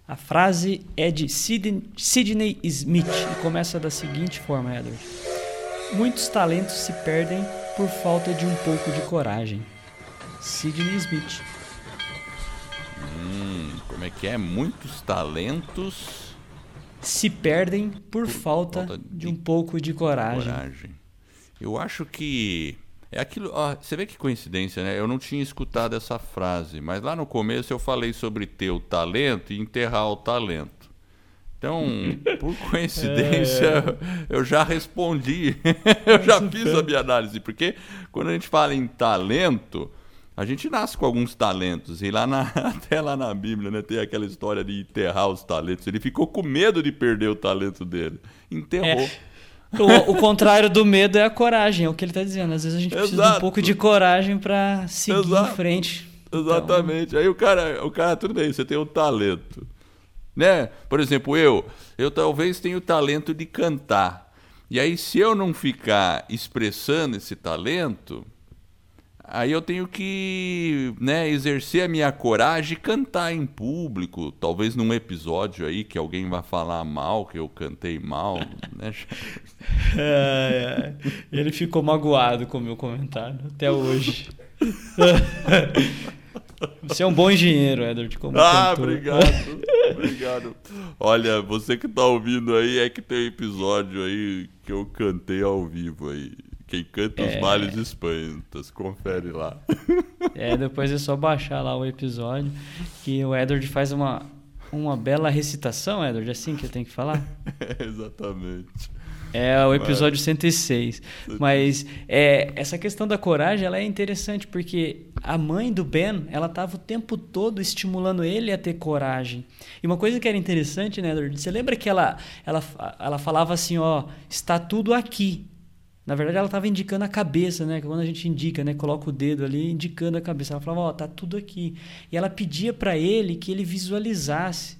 [SPEAKER 2] A frase é de Sidney Smith e começa da seguinte forma, Edward. Muitos talentos se perdem por falta de um pouco de coragem. Sidney Smith.
[SPEAKER 1] Hum, como é que é? Muitos talentos
[SPEAKER 2] se perdem por, por falta, falta de, de, um pouco de coragem. coragem.
[SPEAKER 1] Eu acho que é aquilo. Ó, você vê que coincidência, né? Eu não tinha escutado essa frase, mas lá no começo eu falei sobre ter o talento e enterrar o talento. Então, por coincidência, é... eu já respondi, eu já fiz a minha análise, porque quando a gente fala em talento, a gente nasce com alguns talentos, e lá na, até lá na Bíblia né, tem aquela história de enterrar os talentos. Ele ficou com medo de perder o talento dele, enterrou. É.
[SPEAKER 2] O, o, contrário do medo é a coragem, é o que ele está dizendo. Às vezes a gente precisa Exato. de um pouco de coragem para seguir Exato. em frente.
[SPEAKER 1] Exatamente. Então... Aí o cara, o cara, tudo bem, você tem um talento. Né? Por exemplo, eu, eu talvez tenha o talento de cantar. E aí, se eu não ficar expressando esse talento, Aí eu tenho que né, exercer a minha coragem e cantar em público, talvez num episódio aí que alguém vai falar mal, que eu cantei mal. né?
[SPEAKER 2] é, é. Ele ficou magoado com o meu comentário até hoje. Você é um bom engenheiro, Edward. Como
[SPEAKER 1] ah, cantor. obrigado. obrigado. Olha, você que está ouvindo aí é que tem um episódio aí que eu cantei ao vivo aí. Quem canta os é... males espantas, confere lá.
[SPEAKER 2] É, depois é só baixar lá o episódio que o Edward faz uma, uma bela recitação, Edward, é assim que eu tenho que falar?
[SPEAKER 1] É, exatamente.
[SPEAKER 2] É o episódio Mas... 106. Mas é, essa questão da coragem ela é interessante porque a mãe do Ben ela estava o tempo todo estimulando ele a ter coragem. E uma coisa que era interessante, né, Edward? Você lembra que ela, ela, ela falava assim: ó, está tudo aqui. Na verdade, ela estava indicando a cabeça, né? Quando a gente indica, né? Coloca o dedo ali, indicando a cabeça. Ela falava, ó, oh, tá tudo aqui. E ela pedia para ele que ele visualizasse,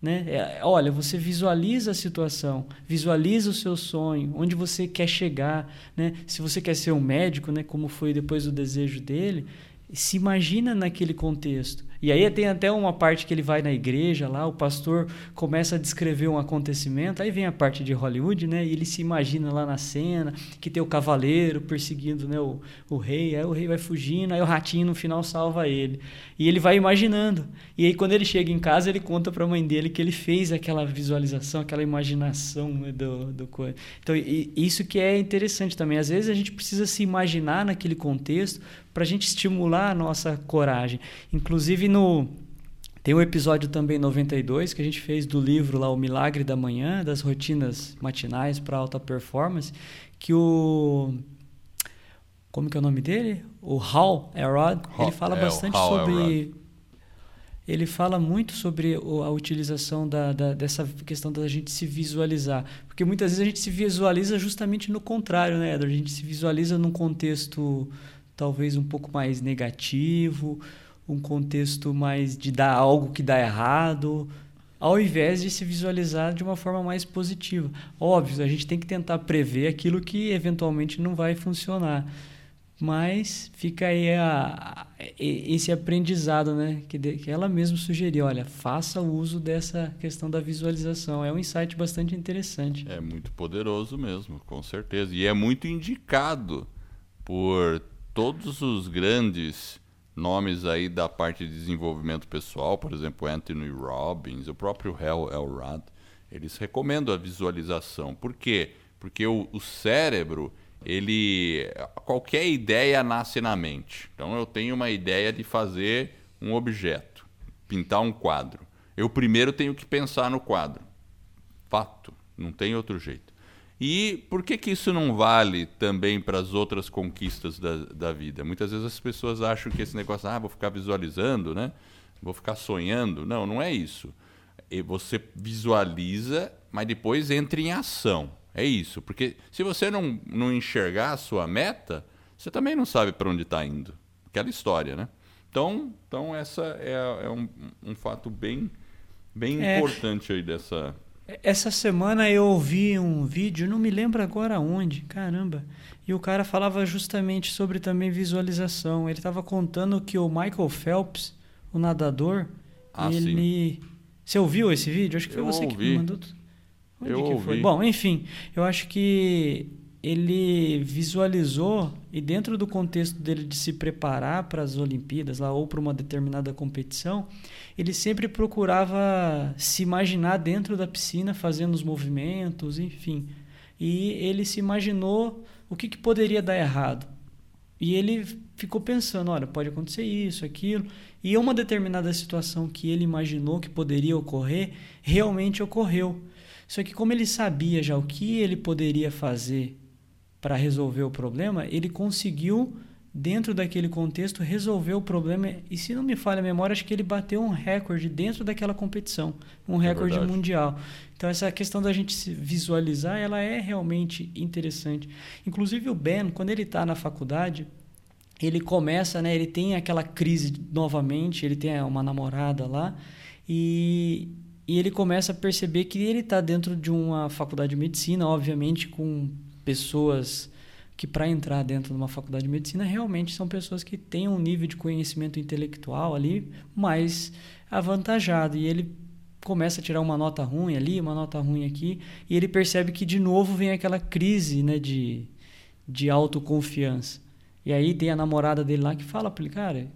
[SPEAKER 2] né? É, olha, você visualiza a situação, visualiza o seu sonho, onde você quer chegar, né? Se você quer ser um médico, né? Como foi depois o desejo dele, se imagina naquele contexto. E aí tem até uma parte que ele vai na igreja lá, o pastor começa a descrever um acontecimento, aí vem a parte de Hollywood, né? E ele se imagina lá na cena, que tem o cavaleiro perseguindo né, o, o rei, aí o rei vai fugindo, aí o ratinho no final salva ele. E ele vai imaginando. E aí quando ele chega em casa, ele conta para a mãe dele que ele fez aquela visualização, aquela imaginação né, do, do Então isso que é interessante também. Às vezes a gente precisa se imaginar naquele contexto para a gente estimular a nossa coragem. Inclusive no tem um episódio também 92 que a gente fez do livro lá O Milagre da Manhã, das rotinas matinais para alta performance, que o como que é o nome dele? O Hal Elrod, ele fala é, bastante sobre ele fala muito sobre a utilização da, da, dessa questão da gente se visualizar. Porque muitas vezes a gente se visualiza justamente no contrário, né, Edward? A gente se visualiza num contexto talvez um pouco mais negativo, um contexto mais de dar algo que dá errado, ao invés de se visualizar de uma forma mais positiva. Óbvio, a gente tem que tentar prever aquilo que eventualmente não vai funcionar. Mas fica aí a, esse aprendizado, né? Que, de, que ela mesma sugeriu. Olha, faça uso dessa questão da visualização. É um insight bastante interessante.
[SPEAKER 1] É muito poderoso mesmo, com certeza. E é muito indicado por todos os grandes nomes aí da parte de desenvolvimento pessoal, por exemplo, Anthony Robbins, o próprio Hal Elrod, eles recomendam a visualização. Por quê? Porque o, o cérebro, ele qualquer ideia nasce na mente. Então eu tenho uma ideia de fazer um objeto, pintar um quadro. Eu primeiro tenho que pensar no quadro. Fato, não tem outro jeito. E por que, que isso não vale também para as outras conquistas da, da vida? Muitas vezes as pessoas acham que esse negócio, ah, vou ficar visualizando, né? vou ficar sonhando. Não, não é isso. E você visualiza, mas depois entra em ação. É isso. Porque se você não, não enxergar a sua meta, você também não sabe para onde está indo. Aquela história, né? Então, então essa é, é um, um fato bem, bem é. importante aí dessa,
[SPEAKER 2] essa semana eu ouvi um vídeo, não me lembro agora onde, caramba. E o cara falava justamente sobre também visualização. Ele estava contando que o Michael Phelps, o nadador, ah, ele. Sim. Você ouviu esse vídeo? Acho que foi eu você ouvi. que me mandou. Onde eu que ouvi. foi? Bom, enfim, eu acho que ele visualizou e dentro do contexto dele de se preparar para as Olimpíadas lá ou para uma determinada competição, ele sempre procurava se imaginar dentro da piscina fazendo os movimentos, enfim. E ele se imaginou o que, que poderia dar errado. E ele ficou pensando, olha, pode acontecer isso, aquilo. E uma determinada situação que ele imaginou que poderia ocorrer, realmente ocorreu. Só que como ele sabia já o que ele poderia fazer para resolver o problema, ele conseguiu, dentro daquele contexto, resolver o problema. E se não me falha a memória, acho que ele bateu um recorde dentro daquela competição, um é recorde verdade. mundial. Então essa questão da gente se visualizar, ela é realmente interessante. Inclusive o Ben, quando ele está na faculdade, ele começa, né, ele tem aquela crise novamente, ele tem uma namorada lá e, e ele começa a perceber que ele está dentro de uma faculdade de medicina, obviamente com pessoas que para entrar dentro de uma faculdade de medicina realmente são pessoas que têm um nível de conhecimento intelectual ali mais avantajado e ele começa a tirar uma nota ruim ali, uma nota ruim aqui e ele percebe que de novo vem aquela crise, né, de de autoconfiança. E aí tem a namorada dele lá que fala para ele, cara,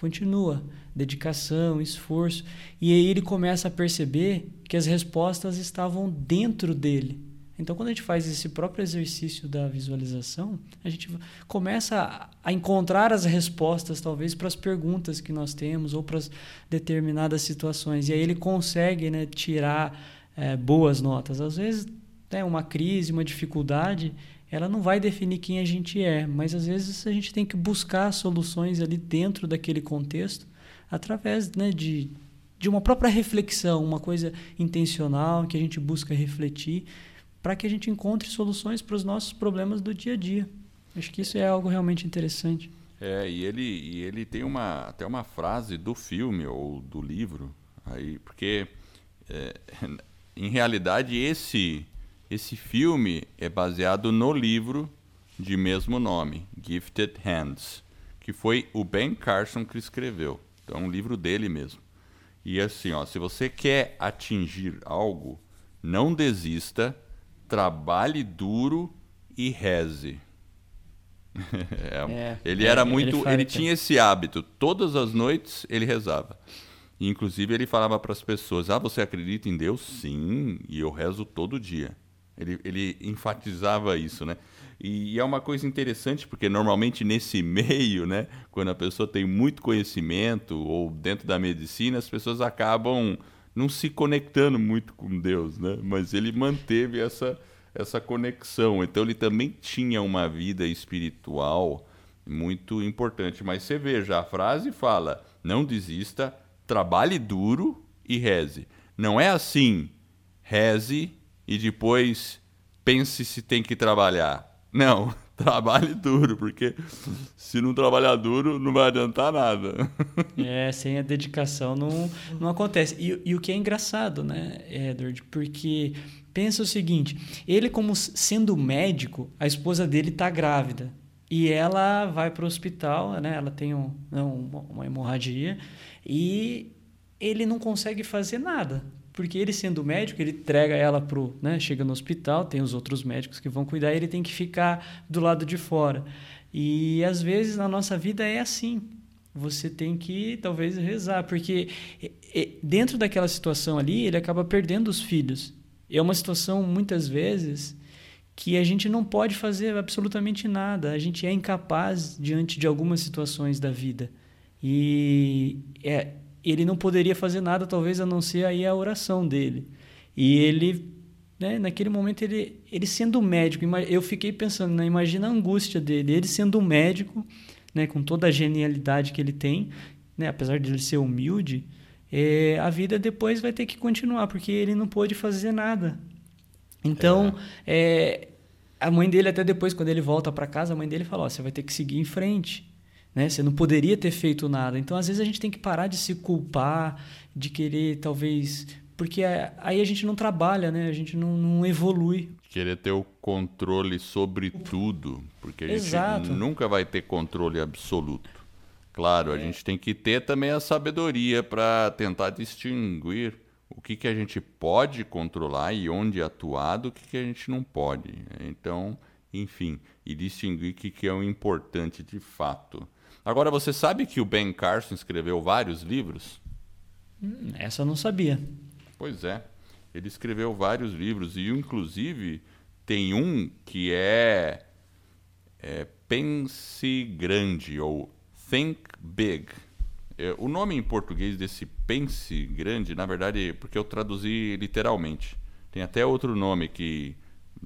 [SPEAKER 2] continua, dedicação, esforço. E aí ele começa a perceber que as respostas estavam dentro dele então, quando a gente faz esse próprio exercício da visualização, a gente começa a encontrar as respostas, talvez, para as perguntas que nós temos ou para as determinadas situações. E aí ele consegue né, tirar é, boas notas. Às vezes, né, uma crise, uma dificuldade, ela não vai definir quem a gente é, mas às vezes a gente tem que buscar soluções ali dentro daquele contexto, através né, de, de uma própria reflexão, uma coisa intencional que a gente busca refletir para que a gente encontre soluções para os nossos problemas do dia a dia. Acho que isso é algo realmente interessante.
[SPEAKER 1] É, e ele, e ele tem uma, até uma frase do filme ou do livro, aí, porque é, em realidade esse, esse filme é baseado no livro de mesmo nome, Gifted Hands, que foi o Ben Carson que escreveu. Então é um livro dele mesmo. E assim, ó, se você quer atingir algo, não desista, trabalhe duro e reze. é, é, ele era é, muito, ele, ele tinha esse hábito. Todas as noites ele rezava. inclusive ele falava para as pessoas: "Ah, você acredita em Deus? Sim, e eu rezo todo dia." Ele, ele enfatizava isso, né? E, é uma coisa interessante porque normalmente nesse meio, né, quando a pessoa tem muito conhecimento ou dentro da medicina, as pessoas acabam não se conectando muito com Deus, né? Mas ele manteve essa essa conexão. Então ele também tinha uma vida espiritual muito importante. Mas você veja, a frase fala: não desista, trabalhe duro e reze. Não é assim, reze e depois pense se tem que trabalhar. Não, trabalhe duro, porque se não trabalhar duro, não vai adiantar nada.
[SPEAKER 2] É, sem a dedicação não, não acontece. E, e o que é engraçado, né, Edward? Porque pensa o seguinte: ele, como sendo médico, a esposa dele está grávida. E ela vai para o hospital, né? ela tem um, não, uma hemorragia, e ele não consegue fazer nada porque ele sendo médico, ele entrega ela pro, né, chega no hospital, tem os outros médicos que vão cuidar, ele tem que ficar do lado de fora. E às vezes na nossa vida é assim. Você tem que talvez rezar, porque dentro daquela situação ali, ele acaba perdendo os filhos. É uma situação muitas vezes que a gente não pode fazer absolutamente nada. A gente é incapaz diante de algumas situações da vida. E é, ele não poderia fazer nada, talvez, a não ser aí a oração dele. E ele, né, naquele momento, ele, ele sendo médico, eu fiquei pensando, né, imagina a angústia dele, ele sendo médico, né, com toda a genialidade que ele tem, né, apesar de ele ser humilde, é, a vida depois vai ter que continuar, porque ele não pôde fazer nada. Então, é. É, a mãe dele, até depois, quando ele volta para casa, a mãe dele fala: você vai ter que seguir em frente. Né? Você não poderia ter feito nada. Então, às vezes, a gente tem que parar de se culpar, de querer, talvez. Porque aí a gente não trabalha, né? a gente não, não evolui.
[SPEAKER 1] Querer ter o controle sobre tudo, porque a gente Exato. nunca vai ter controle absoluto. Claro, a é. gente tem que ter também a sabedoria para tentar distinguir o que, que a gente pode controlar e onde atuar do que, que a gente não pode. Então, enfim, e distinguir o que, que é o importante de fato. Agora, você sabe que o Ben Carson escreveu vários livros?
[SPEAKER 2] Hum, essa eu não sabia.
[SPEAKER 1] Pois é. Ele escreveu vários livros e, inclusive, tem um que é, é Pense Grande ou Think Big. É, o nome em português desse Pense Grande, na verdade, porque eu traduzi literalmente. Tem até outro nome que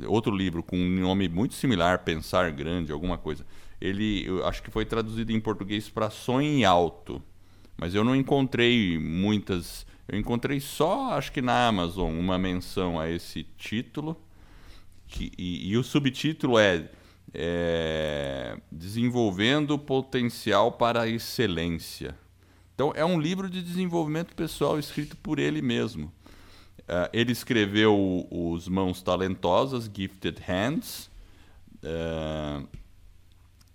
[SPEAKER 1] outro livro com um nome muito similar, Pensar Grande, alguma coisa ele acho que foi traduzido em português para Sonhe Alto, mas eu não encontrei muitas. Eu encontrei só, acho que na Amazon, uma menção a esse título. Que, e, e o subtítulo é, é Desenvolvendo Potencial para a Excelência. Então, é um livro de desenvolvimento pessoal escrito por ele mesmo. Uh, ele escreveu Os Mãos Talentosas, Gifted Hands. Uh,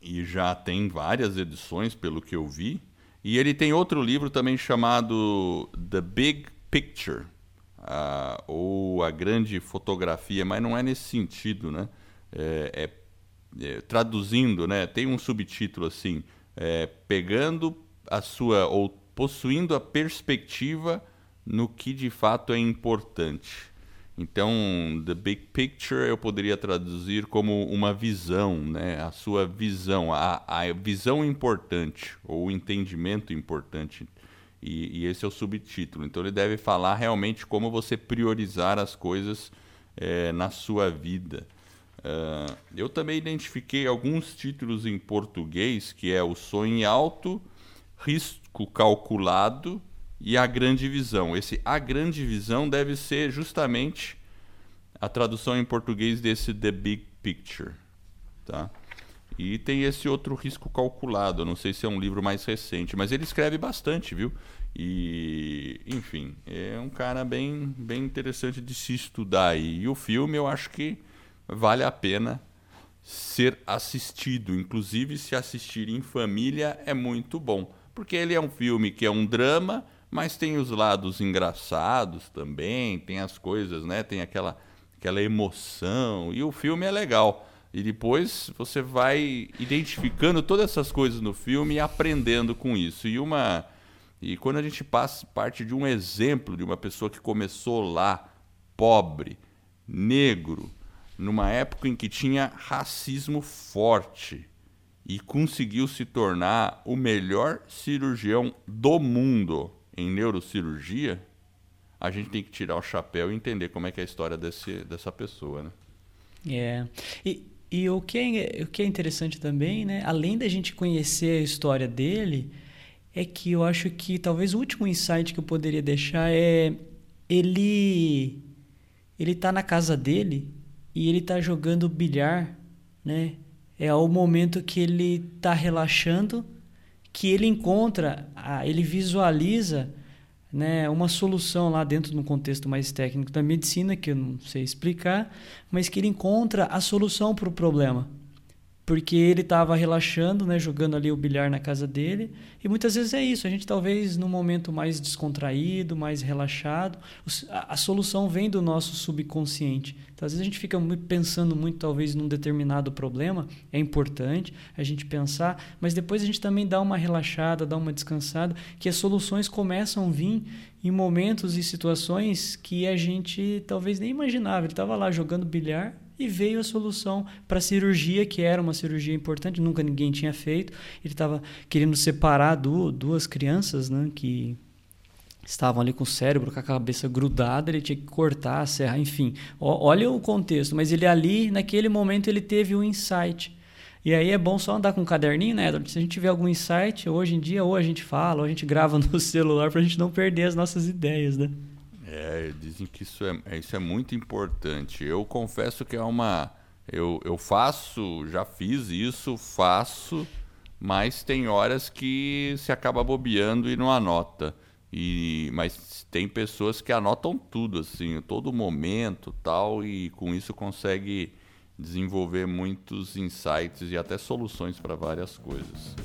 [SPEAKER 1] e já tem várias edições, pelo que eu vi. E ele tem outro livro também chamado The Big Picture, uh, ou A Grande Fotografia, mas não é nesse sentido, né? É, é, é, traduzindo, né? Tem um subtítulo assim, é, pegando a sua ou possuindo a perspectiva no que de fato é importante. Então, the big picture eu poderia traduzir como uma visão, né? A sua visão, a, a visão importante ou o entendimento importante. E, e, esse é o subtítulo. Então, ele deve falar realmente como você priorizar as coisas é, na sua vida. Uh, eu também identifiquei alguns títulos em português, que é o Sonho Alto, Risco Calculado e a grande visão. Esse a grande visão deve ser justamente a tradução em português desse The Big Picture, tá? E tem esse outro risco calculado. Não sei se é um livro mais recente, mas ele escreve bastante, viu? E, enfim, é um cara bem, bem interessante de se estudar. E o filme eu acho que vale a pena ser assistido. Inclusive, se assistir em família é muito bom. Porque ele é um filme que é um drama, mas tem os lados engraçados também, tem as coisas, né? Tem aquela, aquela emoção. E o filme é legal. E depois você vai identificando todas essas coisas no filme e aprendendo com isso. E uma e quando a gente passa parte de um exemplo de uma pessoa que começou lá, pobre, negro, numa época em que tinha racismo forte e conseguiu se tornar o melhor cirurgião do mundo em neurocirurgia, a gente tem que tirar o chapéu e entender como é que é a história desse, dessa pessoa, né?
[SPEAKER 2] É. E, e o, que é, o que é interessante também, né? Além da gente conhecer a história dele, é que eu acho que talvez o último insight que eu poderia deixar é ele ele tá na casa dele e ele tá jogando bilhar, né? É o momento que ele tá relaxando, que ele encontra, ele visualiza né, uma solução lá dentro de um contexto mais técnico da medicina, que eu não sei explicar, mas que ele encontra a solução para o problema porque ele estava relaxando, né, jogando ali o bilhar na casa dele. E muitas vezes é isso, a gente talvez num momento mais descontraído, mais relaxado, a, a solução vem do nosso subconsciente. Então, às vezes a gente fica muito, pensando muito talvez num determinado problema, é importante a gente pensar, mas depois a gente também dá uma relaxada, dá uma descansada, que as soluções começam a vir em momentos e situações que a gente talvez nem imaginava. Ele estava lá jogando bilhar e veio a solução para a cirurgia, que era uma cirurgia importante, nunca ninguém tinha feito. Ele estava querendo separar duas crianças né, que estavam ali com o cérebro, com a cabeça grudada, ele tinha que cortar, serrar, enfim. olha o contexto, mas ele ali, naquele momento, ele teve um insight. E aí é bom só andar com um caderninho, né, Edward? Se a gente tiver algum insight, hoje em dia, ou a gente fala, ou a gente grava no celular para a gente não perder as nossas ideias, né?
[SPEAKER 1] É, dizem que isso é, isso é muito importante. Eu confesso que é uma. Eu, eu faço, já fiz isso, faço, mas tem horas que se acaba bobeando e não anota. E, mas tem pessoas que anotam tudo, assim, todo momento tal, e com isso consegue desenvolver muitos insights e até soluções para várias coisas.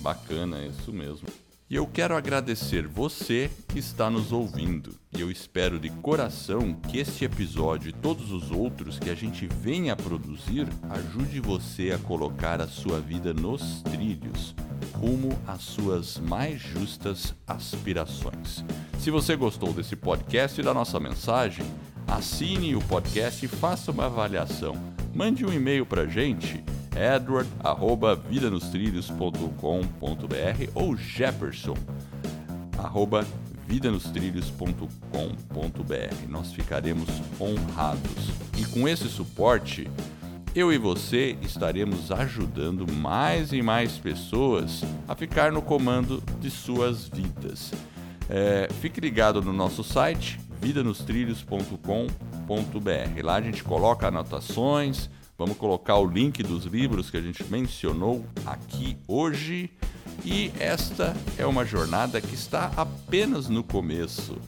[SPEAKER 1] Bacana, é isso mesmo. E eu quero agradecer você que está nos ouvindo. E eu espero de coração que este episódio e todos os outros que a gente venha a produzir ajude você a colocar a sua vida nos trilhos, rumo às suas mais justas aspirações. Se você gostou desse podcast e da nossa mensagem, assine o podcast e faça uma avaliação. Mande um e-mail para a gente edward@vidanostrilhos.com.br ou Jefferson arroba. Nós ficaremos honrados. E com esse suporte, eu e você estaremos ajudando mais e mais pessoas a ficar no comando de suas vidas. É, fique ligado no nosso site vidanostrilhos.com.br. Lá a gente coloca anotações, Vamos colocar o link dos livros que a gente mencionou aqui hoje. E esta é uma jornada que está apenas no começo.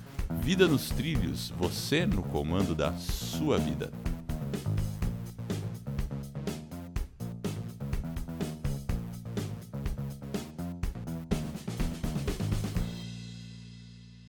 [SPEAKER 1] Vida nos trilhos, você no comando da sua vida.